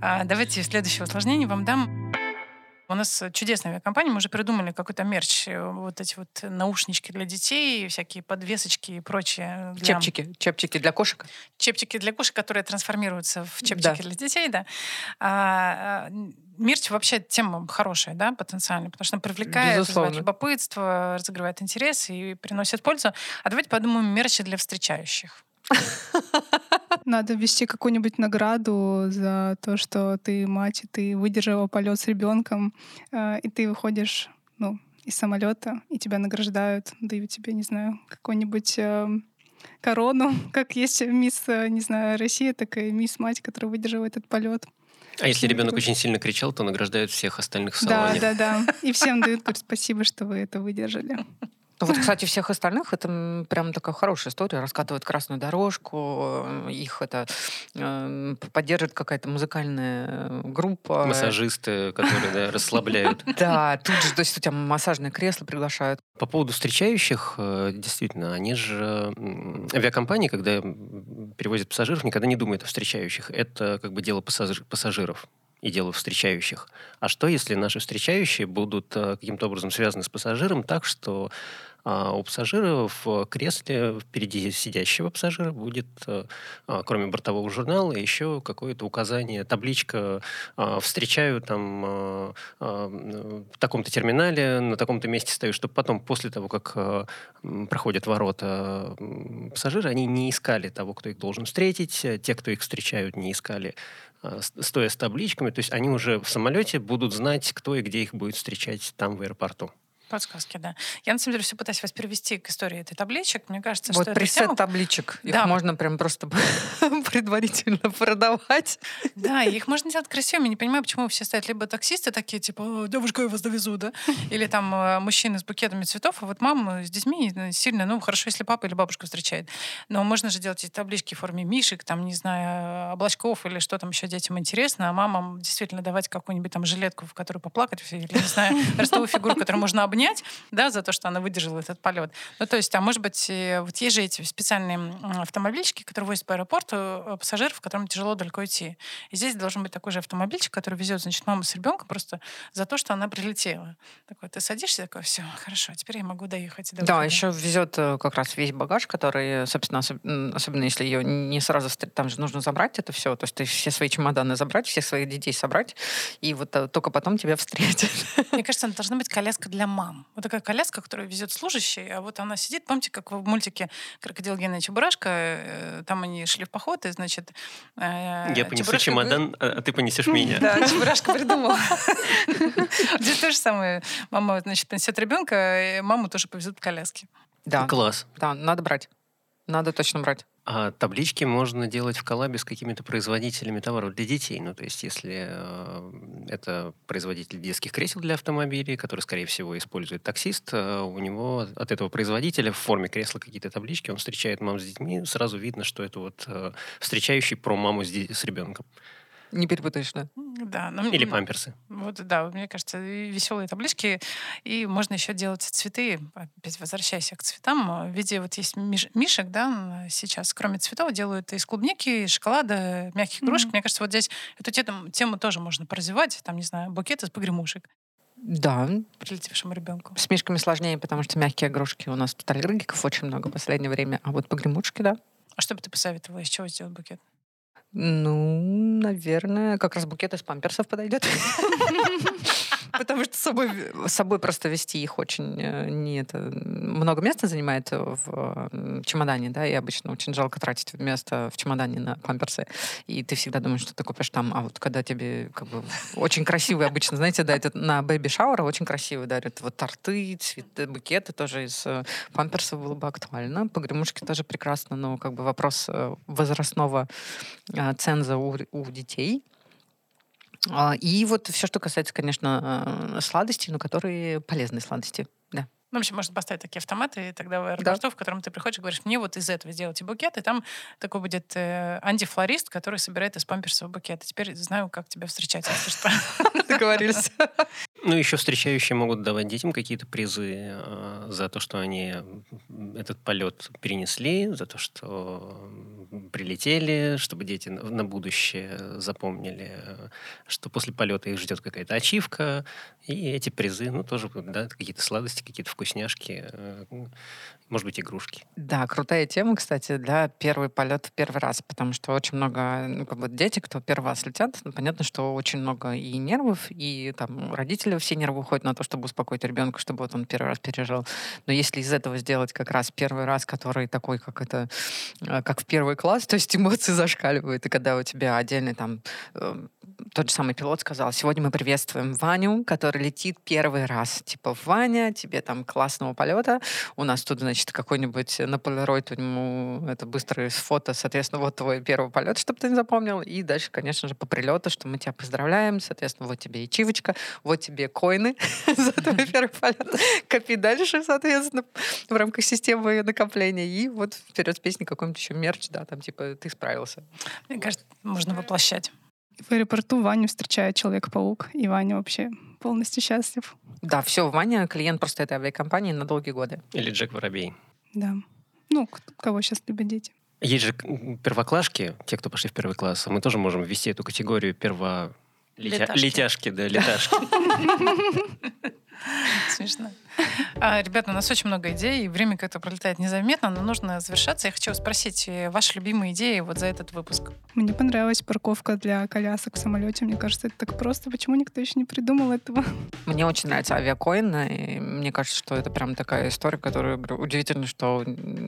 А, Давайте следующее усложнение вам дам. У нас чудесная авиакомпания, мы уже придумали какой-то мерч, э, вот эти вот наушнички для детей, всякие подвесочки и прочее. для- Чепчики, чепчики для кошек. чепчики для кошек, которые трансформируются в чепчики Да. для детей, да. А, а, мерч вообще тема хорошая, да, потенциально, потому что она привлекает, вызывает любопытство, разогревает интерес и приносит пользу. А давайте подумаем мерчи для встречающих. Надо ввести какую-нибудь награду за то, что ты мать, и ты выдержала полет с ребенком, э, и ты выходишь, ну, из самолета, и тебя награждают, дают тебе, не знаю, какую-нибудь э, корону, как есть мисс, э, не знаю, Россия, так и мисс мать, которая выдержала этот полет. А если ребенок очень сильно кричал, то награждают всех остальных в Да, салоне. да, да. И всем дают, говорят, спасибо, что вы это выдержали. Ну Вот, кстати, всех остальных это прям такая хорошая история. Раскатывают красную дорожку, э, их это э, поддерживает какая-то музыкальная э, группа. Массажисты, которые да, расслабляют. Да, тут же, то есть у тебя массажное кресло приглашают. По поводу встречающих, действительно, они же... Авиакомпании, когда перевозят пассажиров, никогда не думают о встречающих. Это как бы дело пассажир- пассажиров и дело встречающих. А что, если наши встречающие будут э, каким-то образом связаны с пассажиром так, что а, у пассажира в кресле впереди сидящего пассажира будет, э, а, кроме бортового журнала, еще какое-то указание, табличка а, «Встречаю там в таком-то терминале, на таком-то месте стою», чтобы потом, после того, как проходят ворота пассажиры, они не искали того, кто их должен встретить, те, кто их встречают, не искали стоя с табличками, то есть они уже в самолете будут знать, кто и где их будет встречать там в аэропорту. Подсказки, да. Я, на самом деле, все пытаюсь вас привести к истории этой табличек. Мне кажется, Вот что пресет тема- табличек. Их Да. можно прям просто предварительно продавать. Да, их можно делать красивыми. Не понимаю, почему все стоят либо таксисты такие, типа, «О, девушка, я вас довезу, да? Или там э, мужчины с букетами цветов, а вот мама с детьми ну, сильно, ну, хорошо, если папа или бабушка встречает. Но можно же делать эти таблички в форме мишек, там, не знаю, облачков или что там еще детям интересно, а мамам действительно давать какую-нибудь там жилетку, в которую поплакать, или, не знаю, ростовую фигуру, которую можно обнять, да, за то, что она выдержала этот полет. Ну, то есть, а может быть, вот есть же эти специальные автомобильчики, которые возят по аэропорту э, пассажиров, которым тяжело далеко идти. И здесь должен быть такой же автомобильчик, который везет, значит, маму с ребенком просто за то, что она прилетела. Такой, ты садишься, такой, все, хорошо, теперь я могу доехать. до Да, выхода». еще везет э, как раз весь багаж, который, собственно, особенно если ее не сразу, там же нужно забрать это все, то есть ты все свои чемоданы забрать, всех своих детей собрать, и вот э, только потом тебя встретят. Мне кажется, должна быть коляска для мам. Вот такая коляска, которую везет служащий, а вот она сидит, помните, как в мультике «Крокодил Гена и Чебурашка», э, там они шли в поход, и, значит... э, Я понесу Чебурашка чемодан, а а ты понесешь меня. Да, Чебурашка придумал. Здесь то же самое. Мама, значит, несет ребенка, и маму тоже повезут в коляске. Да, Класс. да, надо брать. Надо точно брать. А таблички можно делать в коллабе с какими-то производителями товаров для детей. Ну, то есть, если э, это производитель детских кресел для автомобилей, который, скорее всего, использует таксист, э, у него от этого производителя в форме кресла какие-то таблички, он встречает мам с детьми, сразу видно, что это вот э, встречающий про маму с, с ребенком. Не перепутаешь, да? Да, ну, Или памперсы. Вот, да, мне кажется, веселые таблички. И можно еще делать цветы, опять возвращаясь к цветам, в виде вот есть миш- мишек, да, сейчас, кроме цветов, делают из клубники, из шоколада, мягких игрушек. Мгм. Мне кажется, вот здесь эту тему, тему тоже можно поразвивать, там, не знаю, букет из погремушек Да, прилетевшему ребенку. с мишками сложнее, потому что мягкие игрушки у нас тут аллергиков очень много в последнее время, а вот погремушки, да. А что бы ты посоветовала, из чего сделать букет? Ну, наверное, как раз букет из памперсов подойдет. Потому что с собой, с собой просто вести их очень э, не это, много места занимает в чемодане, да, и обычно очень жалко тратить место в чемодане на памперсы. И ты всегда думаешь, что ты купишь там, а вот когда тебе как бы очень красивые обычно, знаете, да, это на бэби шаура очень красивые дарят вот торты, цветы, букеты тоже из э, памперсов было бы актуально. Погремушки тоже прекрасно, но как бы вопрос э, возрастного ценза у, у детей. А, И вот все, что касается, конечно, э, сладостей, но которые полезные сладости. Да. Ну, в общем, можно поставить такие автоматы, и тогда в аэропорту, в котором ты приходишь, говоришь, мне вот из этого сделайте букет, и там такой будет э, антифлорист, который собирает из памперсов букет. И теперь знаю, как тебя встречать, если что. Договорились. Ну, еще встречающие могут давать детям какие-то призы э, за то, что они этот полет перенесли, за то, что прилетели, чтобы дети на, будущее запомнили, э, что после полета их ждет какая-то ачивка, и эти призы, ну, тоже, да, какие-то сладости, какие-то вкусняшки, э, может быть, игрушки. Да, крутая тема, кстати, для первый полет в первый раз, потому что очень много, ну, как бы дети, кто первый раз летят, ну, понятно, что очень много и нервов, и там родители все нервы уходят на то, чтобы успокоить ребенка, чтобы вот он первый раз пережил. Но если из этого сделать как раз первый раз, который такой, как это, э, как в первый класс, то есть эмоции зашкаливают, и когда у тебя отдельный там э, тот же самый пилот сказал, сегодня мы приветствуем Ваню, который летит первый раз. Типа, Ваня, тебе там классного полета. У нас тут, значит, какой-нибудь на полироид, у него это быстрое фото, соответственно, вот твой первый полет, чтобы ты не запомнил. И дальше, конечно же, по прилету, что мы тебя поздравляем, соответственно, вот тебе и чивочка, вот тебе коины за твой первый полет. Копи дальше, соответственно, в рамках системы накопления. И вот вперед с песней какой-нибудь еще мерч, да, там типа ты справился. Мне кажется, можно воплощать. В аэропорту Ваню встречает Человек-паук, и Ваня вообще полностью счастлив. Да, все, Ваня клиент просто этой авиакомпании на долгие годы. Или Джек Воробей. Да. Ну, кого сейчас любят дети. Есть же первоклашки, те, кто пошли в первый класс, мы тоже можем ввести эту категорию перво... летя-. Летяшки, да, леташки. Смешно. А, ребята, у нас очень много идей, и время как-то пролетает незаметно, но нужно завершаться. Я хочу спросить э, ваши любимые идеи вот за этот выпуск. Мне понравилась парковка для колясок в самолете. Мне кажется, это так просто. Почему никто еще не придумал этого? Мне очень нравится авиакоин, и мне кажется, что это прям такая история, которую удивительно, что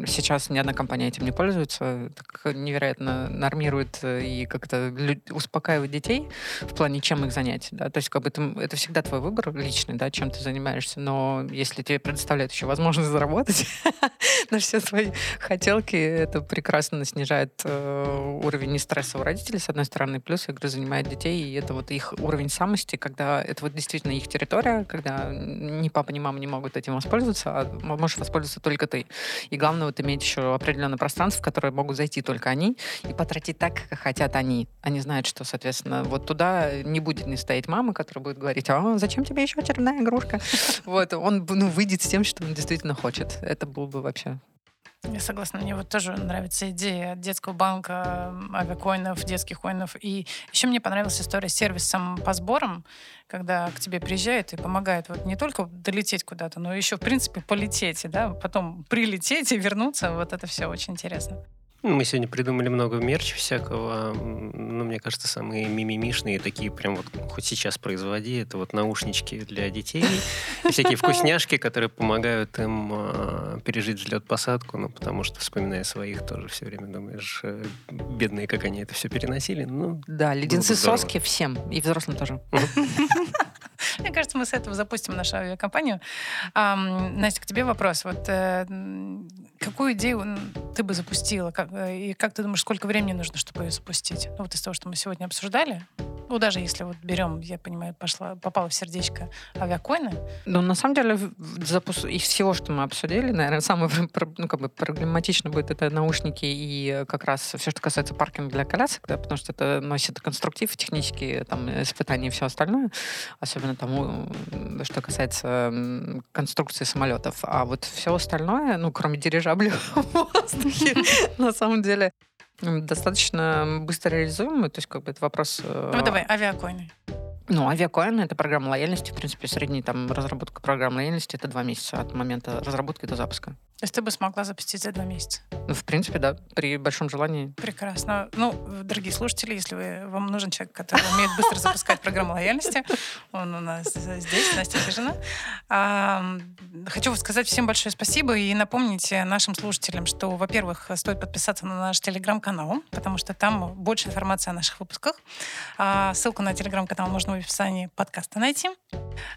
сейчас ни одна компания этим не пользуется, так невероятно нормирует э, и как-то успокаивает детей в плане, чем их занять. Да? То есть как бы это, это всегда твой выбор личный, да, чем ты занимаешься, но если тебе предоставляют еще возможность заработать на все свои хотелки, это прекрасно снижает э, уровень и стресса у родителей, с одной стороны, плюс, говорю, занимает детей, и это вот их уровень самости, когда это вот действительно их территория, когда ни папа, ни мама не могут этим воспользоваться, а можешь воспользоваться только ты. И главное вот иметь еще определенное пространство, в которое могут зайти только они, и потратить так, как хотят они. Они знают, что, соответственно, вот туда не будет не стоять мама, которая будет говорить, а зачем тебе еще очередная игрушка? Вот, он ну, выйдет с тем, что он действительно хочет. Это было бы вообще Я согласна, мне вот тоже нравится идея детского банка, авиакоинов, детских коинов. И еще мне понравилась история с сервисом по сборам, когда к тебе приезжают и помогают вот не только долететь куда-то, но еще, в принципе, полететь, да, потом прилететь и вернуться. Вот это все очень интересно. Ну, Мы сегодня придумали много мерч всякого. м, Ну, мне кажется, самые мимимишные, такие прям вот хоть сейчас производи. Это вот наушнички для детей. и Всякие вкусняшки, которые помогают им а, пережить взлет-посадку. Ну, потому что, вспоминая своих, тоже все время думаешь, э, бедные, как они это все переносили. Ну, Да, леденцы соски всем, и взрослым тоже. Мне кажется, мы с этого запустим нашу авиакомпанию. Настя, к тебе вопрос. Вот э, какую идею ты бы запустила? Как, э, и как ты думаешь, сколько времени нужно, чтобы ее запустить? Ну, вот из того, что мы сегодня обсуждали. Ну, даже если вот берем, я понимаю, пошла, попала в сердечко авиакоины. Ну, на самом деле, запуск... из всего, что мы обсудили, наверное, самое ну, как бы проблематично будет это наушники и э, как раз все, что касается паркинга для колясок, да, потому что это носит конструктив, технические там, испытания и все остальное, особенно тому, что касается конструкции самолетов. А вот все остальное, ну, кроме дирижаблей в воздухе, на самом деле, достаточно быстро реализуемый. То есть, как бы это вопрос... э, Ну, давай, авиакоины. Ну, авиакоин — это программа лояльности. В принципе, средний там разработка программы лояльности — это два месяца от момента разработки до запуска. То есть ты бы смогла запустить за два месяца. Ну, в принципе, да, при большом желании. Прекрасно. Ну, дорогие слушатели, если вы, вам нужен человек, который умеет быстро запускать программу лояльности, он у нас здесь, Настя Хижина. А, Хочу сказать всем большое спасибо и напомнить нашим слушателям, что, во-первых, стоит подписаться на наш телеграм-канал, потому что там больше информации о наших выпусках. А, Ссылку на телеграм-канал можно в описании подкаста найти.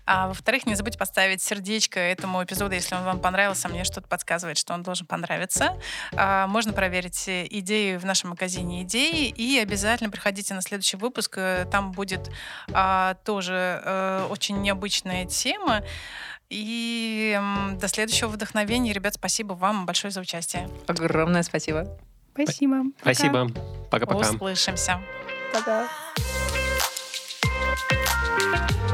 А во-вторых, не забудьте поставить сердечко этому эпизоду, если он вам понравился. Мне что-то подсказывает, что он должен понравиться. А, можно проверить идеи в нашем магазине идеи. И обязательно приходите на следующий выпуск. Э, Там будет а, тоже э, очень необычная тема. И до следующего вдохновения. Ребят, спасибо вам большое за участие. Огромное спасибо. Спасибо. Пока. Спасибо. Пока-пока. Услышимся. Пока. Thank you.